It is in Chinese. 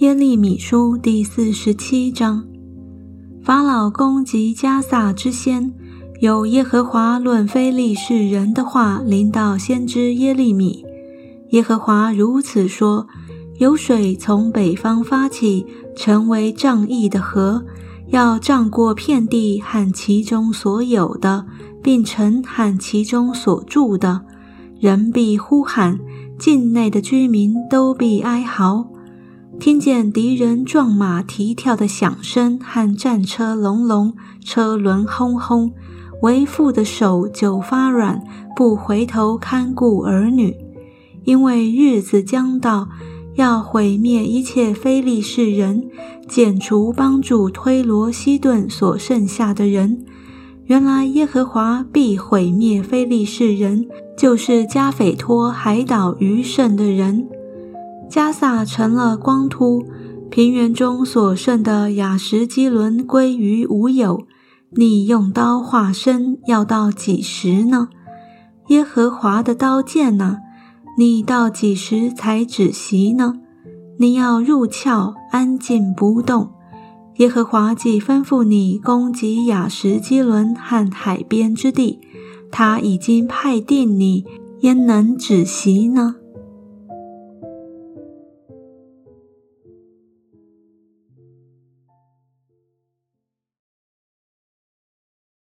耶利米书第四十七章，法老攻击加萨之先，有耶和华论非利士人的话临到先知耶利米。耶和华如此说：有水从北方发起，成为仗义的河，要涨过遍地和其中所有的，并城和其中所住的，人必呼喊，境内的居民都必哀嚎。听见敌人撞马蹄跳的响声和战车隆隆、车轮轰轰，为父的手就发软，不回头看顾儿女，因为日子将到，要毁灭一切非利士人，剪除帮助推罗西顿所剩下的人。原来耶和华必毁灭非利士人，就是加斐托海岛余剩的人。加萨成了光秃，平原中所剩的雅什基伦归于无有。你用刀化身，要到几时呢？耶和华的刀剑呢？你到几时才止息呢？你要入鞘，安静不动。耶和华既吩咐你攻击雅什基伦和海边之地，他已经派定你，焉能止息呢？